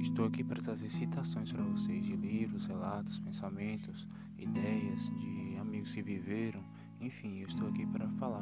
estou aqui para trazer citações para vocês de livros, relatos, pensamentos, ideias de amigos que viveram, enfim, eu estou aqui para falar.